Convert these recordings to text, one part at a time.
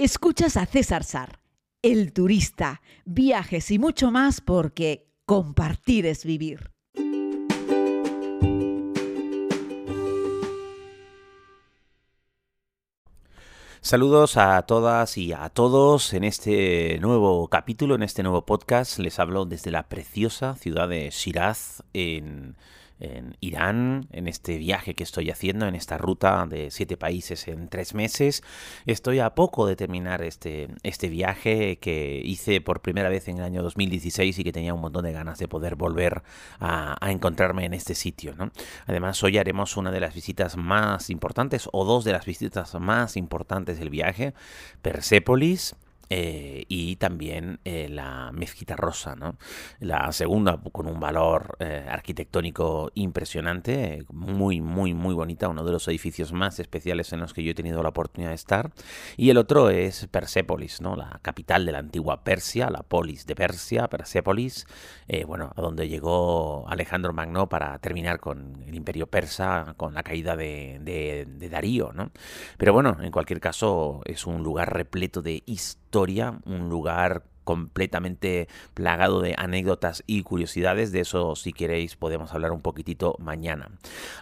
Escuchas a César Sar, el turista, viajes y mucho más porque compartir es vivir. Saludos a todas y a todos en este nuevo capítulo, en este nuevo podcast. Les hablo desde la preciosa ciudad de Shiraz, en en Irán, en este viaje que estoy haciendo, en esta ruta de siete países en tres meses. Estoy a poco de terminar este, este viaje que hice por primera vez en el año 2016 y que tenía un montón de ganas de poder volver a, encontrarme en este sitio. Además, hoy haremos una de las visitas más importantes o dos de las visitas más importantes del viaje, Persépolis eh, y también eh, la mezquita rosa, ¿no? La segunda con un valor eh, arquitectónico impresionante, muy, muy, muy bonita, uno de los edificios más especiales en los que yo he tenido la oportunidad de estar. Y el otro es Persépolis, ¿no? La capital de la antigua Persia, la polis de Persia, Persépolis, bueno, a donde llegó Alejandro Magno para terminar con el imperio persa, con la caída de Darío, ¿no? Pero bueno, en cualquier caso es un lugar repleto de historia un lugar completamente plagado de anécdotas y curiosidades. De eso, si queréis, podemos hablar un poquitito mañana.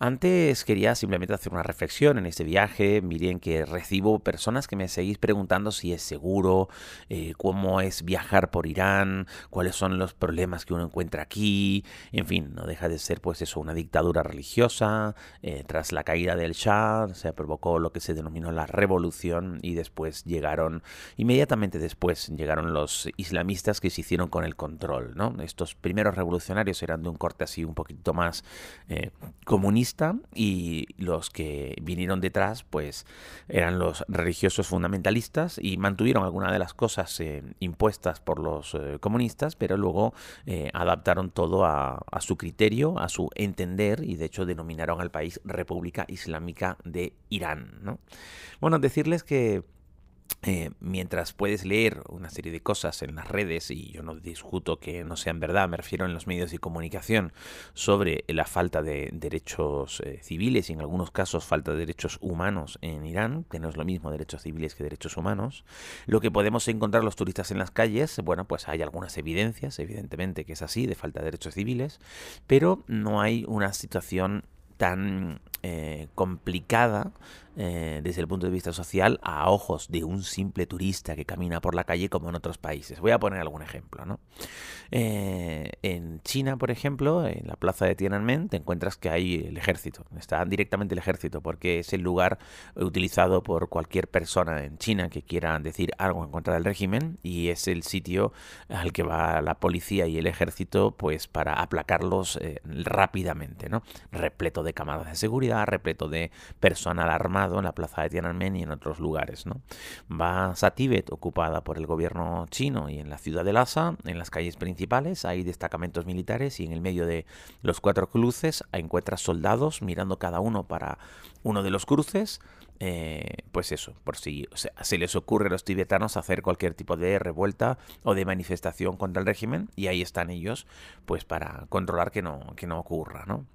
Antes quería simplemente hacer una reflexión en este viaje. Miren que recibo personas que me seguís preguntando si es seguro, eh, cómo es viajar por Irán, cuáles son los problemas que uno encuentra aquí. En fin, no deja de ser pues eso, una dictadura religiosa. Eh, tras la caída del Shah se provocó lo que se denominó la revolución y después llegaron, inmediatamente después llegaron los islamistas que se hicieron con el control. ¿no? Estos primeros revolucionarios eran de un corte así un poquito más eh, comunista y los que vinieron detrás pues eran los religiosos fundamentalistas y mantuvieron algunas de las cosas eh, impuestas por los eh, comunistas, pero luego adaptaron todo a, su criterio, a su entender y de hecho denominaron al país República Islámica de Irán. ¿no? Bueno, decirles que eh, mientras puedes leer una serie de cosas en las redes, y yo no discuto que no sean verdad, me refiero en los medios de comunicación, sobre la falta de derechos eh, civiles y en algunos casos falta de derechos humanos en Irán, que no es lo mismo derechos civiles que derechos humanos, lo que podemos encontrar los turistas en las calles, bueno, pues hay algunas evidencias, evidentemente que es así, de falta de derechos civiles, pero no hay una situación tan eh, complicada eh, desde el punto de vista social a ojos de un simple turista que camina por la calle como en otros países. Voy a poner algún ejemplo. ¿no? Eh, en China, por ejemplo, en la plaza de Tiananmen, te encuentras que hay el ejército. Está directamente el ejército porque es el lugar utilizado por cualquier persona en China que quiera decir algo en contra del régimen y es el sitio al que va la policía y el ejército pues para aplacarlos rápidamente. ¿no? Repleto de cámaras de seguridad, repleto de personal armado en la plaza de Tiananmen y en otros lugares. ¿no? Vas a Tíbet, ocupada por el gobierno chino, y en la ciudad de Lhasa, en las calles principales, hay destacamentos militares y en el medio de los cuatro cruces encuentras soldados mirando cada uno para uno de los cruces. Eh, pues eso, por si se les ocurre a los tibetanos hacer cualquier tipo de revuelta o de manifestación contra el régimen, y ahí están ellos, pues para controlar que no, que no ocurra, ¿no?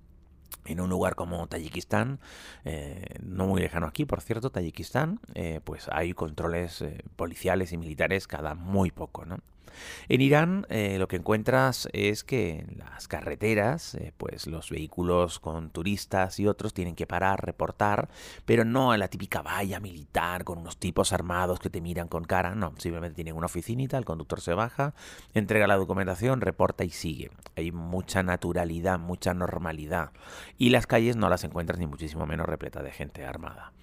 En un lugar como Tayikistán, eh, no muy lejano aquí, por cierto, Tayikistán, eh, pues hay controles eh, policiales y militares cada muy poco, ¿no? En Irán eh, lo que encuentras es que en las carreteras, eh, pues los vehículos con turistas y otros tienen que parar, reportar, pero no en la típica valla militar con unos tipos armados que te miran con cara, no, simplemente tienen una oficinita, el conductor se baja, entrega la documentación, reporta y sigue. Hay mucha naturalidad, mucha normalidad y las calles no las encuentras ni muchísimo menos repleta de gente armada.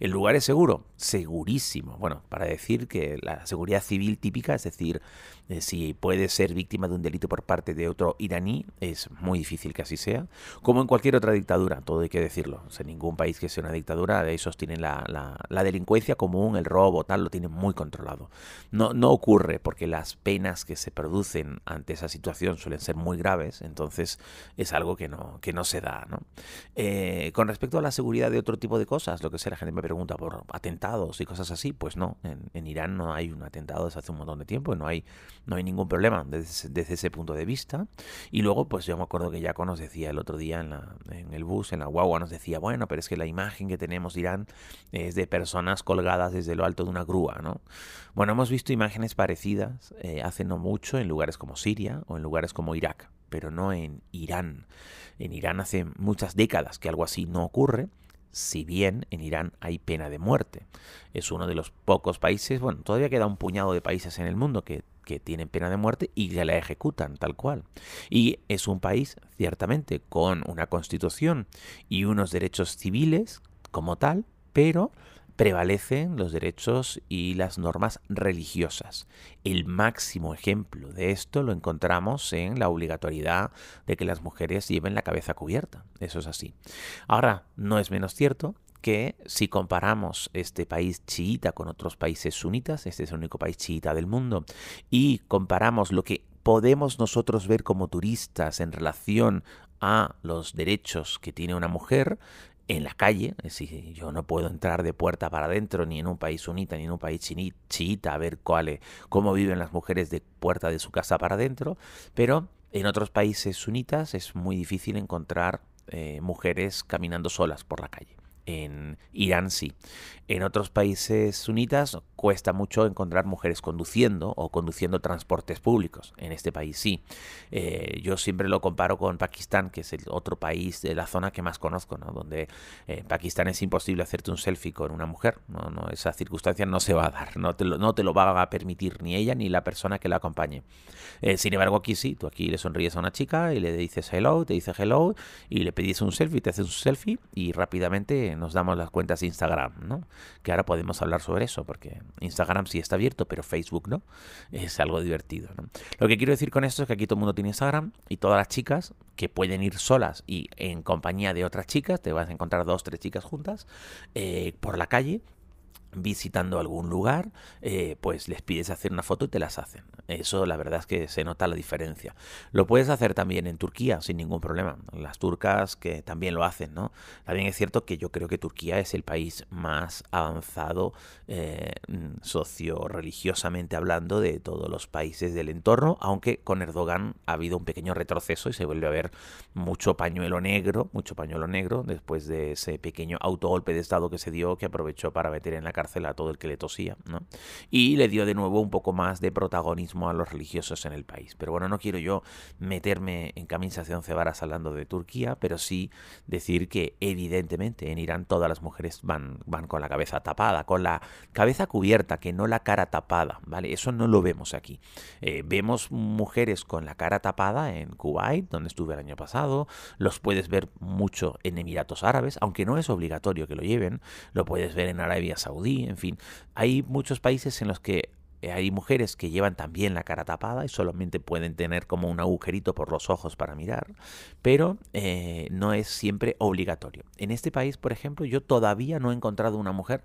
¿El lugar es seguro? Segurísimo. Bueno, para decir que la seguridad civil típica, es decir, eh, si puede ser víctima de un delito por parte de otro iraní, es muy difícil que así sea. Como en cualquier otra dictadura, todo hay que decirlo. en ningún país que sea una dictadura, esos tienen la, la, delincuencia común, el robo, tal, lo tienen muy controlado. No, no ocurre porque las penas que se producen ante esa situación suelen ser muy graves, entonces es algo que no, que no se da. ¿no? Eh, con respecto a la seguridad de otro tipo de cosas, lo que sea gente me pregunta por atentados y cosas así. Pues no, en, Irán no hay un atentado desde hace un montón de tiempo, no hay, no hay ningún problema desde, ese punto de vista. Y luego, pues yo me acuerdo que Jaco nos decía el otro día en, la, en el bus, en la guagua, nos decía, bueno, pero es que la imagen que tenemos de Irán es de personas colgadas desde lo alto de una grúa, ¿no? Bueno, hemos visto imágenes parecidas eh, hace no mucho en lugares como Siria o en lugares como Irak, pero no en Irán. En Irán hace muchas décadas que algo así no ocurre si bien en Irán hay pena de muerte. Es uno de los pocos países, bueno, todavía queda un puñado de países en el mundo que, tienen pena de muerte y que la ejecutan tal cual. Y es un país, ciertamente, con una constitución y unos derechos civiles como tal, pero prevalecen los derechos y las normas religiosas. El máximo ejemplo de esto lo encontramos en la obligatoriedad de que las mujeres lleven la cabeza cubierta. Eso es así. Ahora, no es menos cierto que si comparamos este país chiita con otros países sunitas, este es el único país chiita del mundo, y comparamos lo que podemos nosotros ver como turistas en relación a los derechos que tiene una mujer, en la calle, es decir, yo no puedo entrar de puerta para adentro ni en un país sunita ni en un país chiita a ver cuál, cómo viven las mujeres de puerta de su casa para adentro, pero en otros países sunitas es muy difícil encontrar eh, mujeres caminando solas por la calle. En Irán sí. En otros países sunitas cuesta mucho encontrar mujeres conduciendo o conduciendo transportes públicos. En este país sí. Eh, yo siempre lo comparo con Pakistán, que es el otro país de la zona que más conozco, ¿no? donde en eh, Pakistán es imposible hacerte un selfie con una mujer. No, no, esa circunstancia no se va a dar. No te, lo, no te lo va a permitir ni ella ni la persona que la acompañe. Eh, sin embargo, aquí sí. Tú aquí le sonríes a una chica y le dices hello, te dice hello y le pedís un selfie, te haces un selfie y rápidamente nos damos las cuentas de Instagram, ¿no? Que ahora podemos hablar sobre eso, porque Instagram sí está abierto, pero Facebook no. Es algo divertido, ¿no? Lo que quiero decir con esto es que aquí todo el mundo tiene Instagram y todas las chicas que pueden ir solas y en compañía de otras chicas, te vas a encontrar dos, tres chicas juntas, eh, por la calle, visitando algún lugar, eh, pues les pides hacer una foto y te las hacen. Eso la verdad es que se nota la diferencia. Lo puedes hacer también en Turquía sin ningún problema. Las turcas que también lo hacen, ¿no? También es cierto que yo creo que Turquía es el país más avanzado eh, socio-religiosamente hablando de todos los países del entorno, aunque con Erdogan ha habido un pequeño retroceso y se vuelve a ver mucho pañuelo negro, mucho pañuelo negro después de ese pequeño autogolpe de Estado que se dio que aprovechó para meter en la cárcel a todo el que le tosía, ¿no? Y le dio de nuevo un poco más de protagonismo a los religiosos en el país. Pero bueno, no quiero yo meterme en camisas de once varas hablando de Turquía, pero sí decir que evidentemente en Irán todas las mujeres van, van con la cabeza tapada, con la cabeza cubierta, que no la cara tapada, ¿vale? Eso no lo vemos aquí. Eh, vemos mujeres con la cara tapada en Kuwait, donde estuve el año pasado, los puedes ver mucho en Emiratos Árabes, aunque no es obligatorio que lo lleven, lo puedes ver en Arabia Saudí, en fin, hay muchos países en los que hay mujeres que llevan también la cara tapada y solamente pueden tener como un agujerito por los ojos para mirar, pero eh, no es siempre obligatorio. En este país, por ejemplo, yo todavía no he encontrado una mujer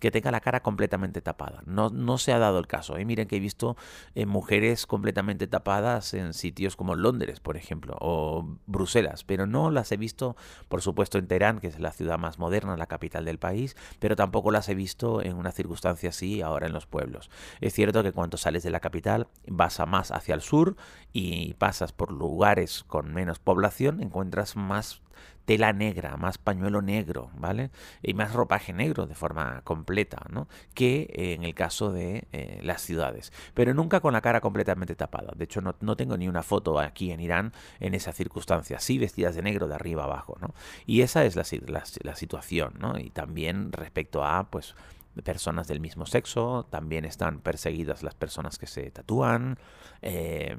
que tenga la cara completamente tapada. No, no se ha dado el caso. ¿eh? Miren que he visto eh, mujeres completamente tapadas en sitios como Londres, por ejemplo, o Bruselas, pero no las he visto, por supuesto, en Teherán, que es la ciudad más moderna, la capital del país, pero tampoco las he visto en una circunstancia así ahora en los pueblos. Es cierto que cuando sales de la capital vas a más hacia el sur y pasas por lugares con menos población, encuentras más tela negra, más pañuelo negro, ¿vale? Y más ropaje negro de forma completa, ¿no? Que en el caso de eh, las ciudades. Pero nunca con la cara completamente tapada. De hecho, no, no, tengo ni una foto aquí en Irán en esa circunstancia. Sí vestidas de negro de arriba abajo, ¿no? Y esa es la, la, la situación, ¿no? Y también respecto a, pues, personas del mismo sexo, también están perseguidas las personas que se tatúan. Em,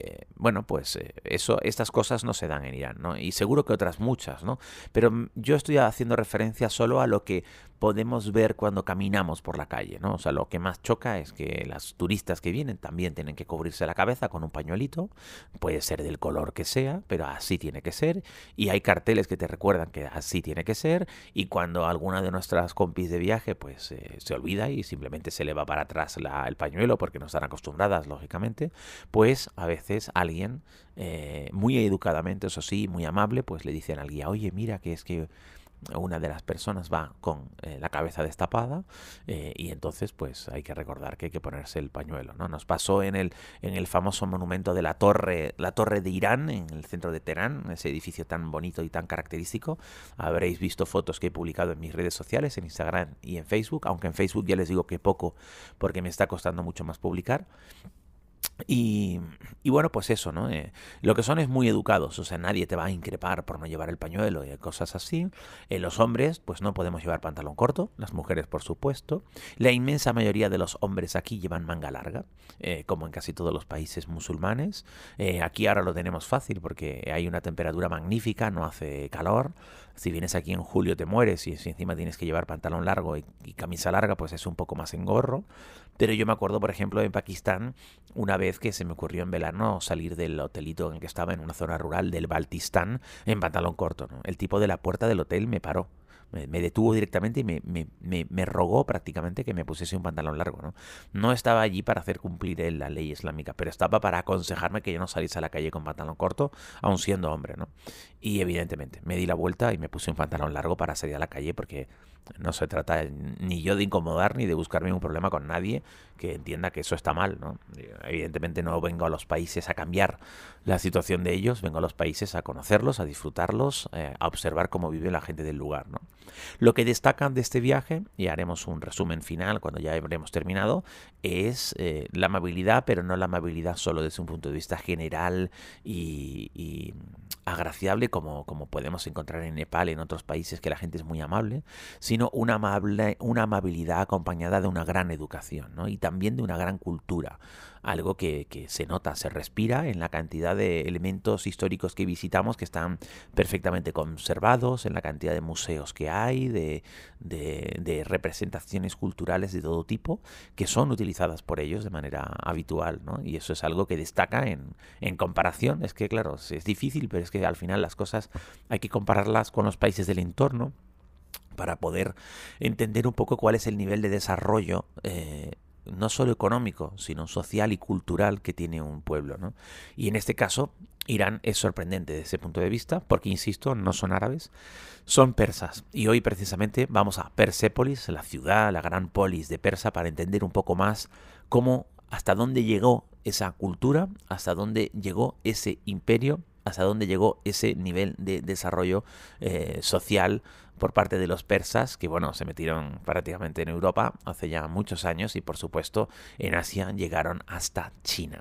eh, bueno, pues eh, eso, estas cosas no se dan en Irán, ¿no? Y seguro que otras muchas, ¿no? Pero yo estoy haciendo referencia solo a lo que podemos ver cuando caminamos por la calle, ¿no? O sea, lo que más choca es que las turistas que vienen también tienen que cubrirse la cabeza con un pañuelito, puede ser del color que sea, pero así tiene que ser, y hay carteles que te recuerdan que así tiene que ser, y cuando alguna de nuestras compis de viaje pues eh, se olvida y simplemente se le va para atrás el pañuelo porque no están acostumbradas, lógicamente, pues a veces alguien, eh, muy educadamente, eso sí, muy amable, pues le dicen al guía, oye, mira que es que una de las personas va con eh, la cabeza destapada eh, y entonces pues hay que recordar que hay que ponerse el pañuelo. ¿no? Nos pasó en el, en el famoso monumento de la torre, la torre de Irán, en el centro de Teherán, ese edificio tan bonito y tan característico. Habréis visto fotos que he publicado en mis redes sociales, en Instagram y en Facebook, aunque en Facebook ya les digo que poco porque me está costando mucho más publicar. Y, bueno, pues eso, ¿no? Eh, lo que son es muy educados, o sea, nadie te va a increpar por no llevar el pañuelo y cosas así. Eh, los hombres, pues no podemos llevar pantalón corto, las mujeres, por supuesto. La inmensa mayoría de los hombres aquí llevan manga larga, eh, como en casi todos los países musulmanes. aquí ahora lo tenemos fácil porque hay una temperatura magnífica, no hace calor. Si vienes aquí en julio te mueres y si encima tienes que llevar pantalón largo y, y camisa larga, pues es un poco más engorro. Pero yo me acuerdo, por ejemplo, en Pakistán, una vez que se me ocurrió en verano salir del hotelito en el que estaba en una zona rural del Baltistán en pantalón corto. El tipo de la puerta del hotel me paró me, detuvo directamente y me, me, me, rogó prácticamente que me pusiese un pantalón largo. ¿no? no estaba allí para hacer cumplir la ley islámica, pero estaba para aconsejarme que yo no saliese a la calle con pantalón corto, aun siendo hombre. ¿no? Y evidentemente me di la vuelta y me puse un pantalón largo para salir a la calle porque no se trata ni yo de incomodar ni de buscarme un problema con nadie que entienda que eso está mal. ¿no? Evidentemente no vengo a los países a cambiar la situación de ellos, vengo a los países a conocerlos, a disfrutarlos, eh, a observar cómo vive la gente del lugar. ¿no? Lo que destacan de este viaje, y haremos un resumen final cuando ya habremos terminado, es eh, la amabilidad, pero no la amabilidad solo desde un punto de vista general y, agraciable como, como podemos encontrar en Nepal, en otros países que la gente es muy amable, sino una, amable, una amabilidad acompañada de una gran educación ¿no? y también de una gran cultura algo que, se nota, se respira en la cantidad de elementos históricos que visitamos que están perfectamente conservados, en la cantidad de museos que hay, de, de, representaciones culturales de todo tipo que son utilizadas por ellos de manera habitual, ¿no? Y eso es algo que destaca en, en comparación. Es que, claro, es difícil, pero es que al final las cosas hay que compararlas con los países del entorno para poder entender un poco cuál es el nivel de desarrollo eh, no solo económico, sino social y cultural que tiene un pueblo. ¿no? Y en este caso, Irán es sorprendente desde ese punto de vista, porque, insisto, no son árabes, son persas. Y hoy precisamente vamos a Persépolis, la ciudad, la gran polis de Persa, para entender un poco más cómo, hasta dónde llegó esa cultura, hasta dónde llegó ese imperio, hasta dónde llegó ese nivel de desarrollo eh, social por parte de los persas, que bueno, se metieron prácticamente en Europa hace ya muchos años y por supuesto en Asia llegaron hasta China.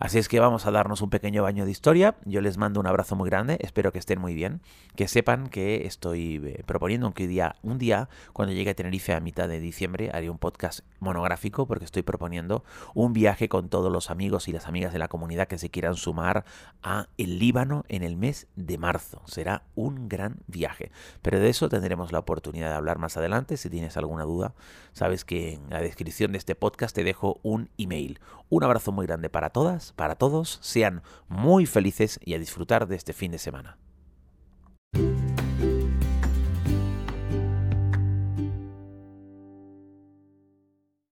Así es que vamos a darnos un pequeño baño de historia. Yo les mando un abrazo muy grande, espero que estén muy bien, que sepan que estoy eh, proponiendo que un día, cuando llegue a Tenerife a mitad de diciembre, haré un podcast monográfico porque estoy proponiendo un viaje con todos los amigos y las amigas de la comunidad que se quieran sumar a el Líbano en el mes de marzo. Será un gran viaje. Pero de tendremos la oportunidad de hablar más adelante. Si tienes alguna duda, sabes que en la descripción de este podcast te dejo un email. Un abrazo muy grande para todas para todos, sean muy felices y a disfrutar de este fin de semana.